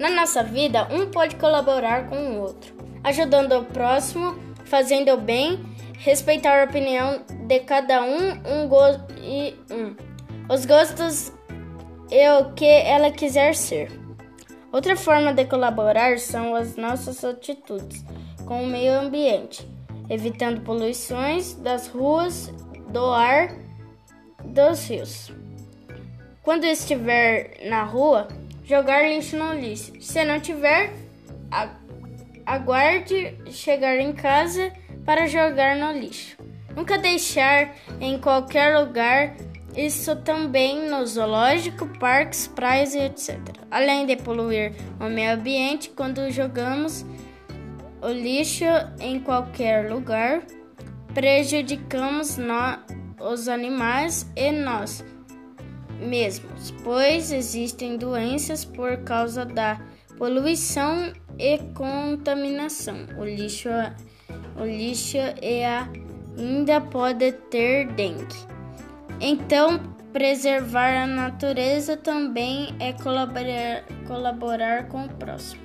Na nossa vida, um pode colaborar com o outro, ajudando o próximo, fazendo o bem, respeitar a opinião de cada um, um e um. Os gostos e o que ela quiser ser. Outra forma de colaborar são as nossas atitudes com o meio ambiente, evitando poluições das ruas, do ar, dos rios. Quando estiver na rua, jogar lixo no lixo. Se não tiver, aguarde chegar em casa para jogar no lixo. Nunca deixar em qualquer lugar, isso também no zoológico, parques, praias e etc. Além de poluir o meio ambiente quando jogamos o lixo em qualquer lugar, prejudicamos os animais e nós mesmos, pois existem doenças por causa da poluição e contaminação. O lixo, o lixo e ainda pode ter dengue. Então, preservar a natureza também é colaborar, colaborar com o próximo.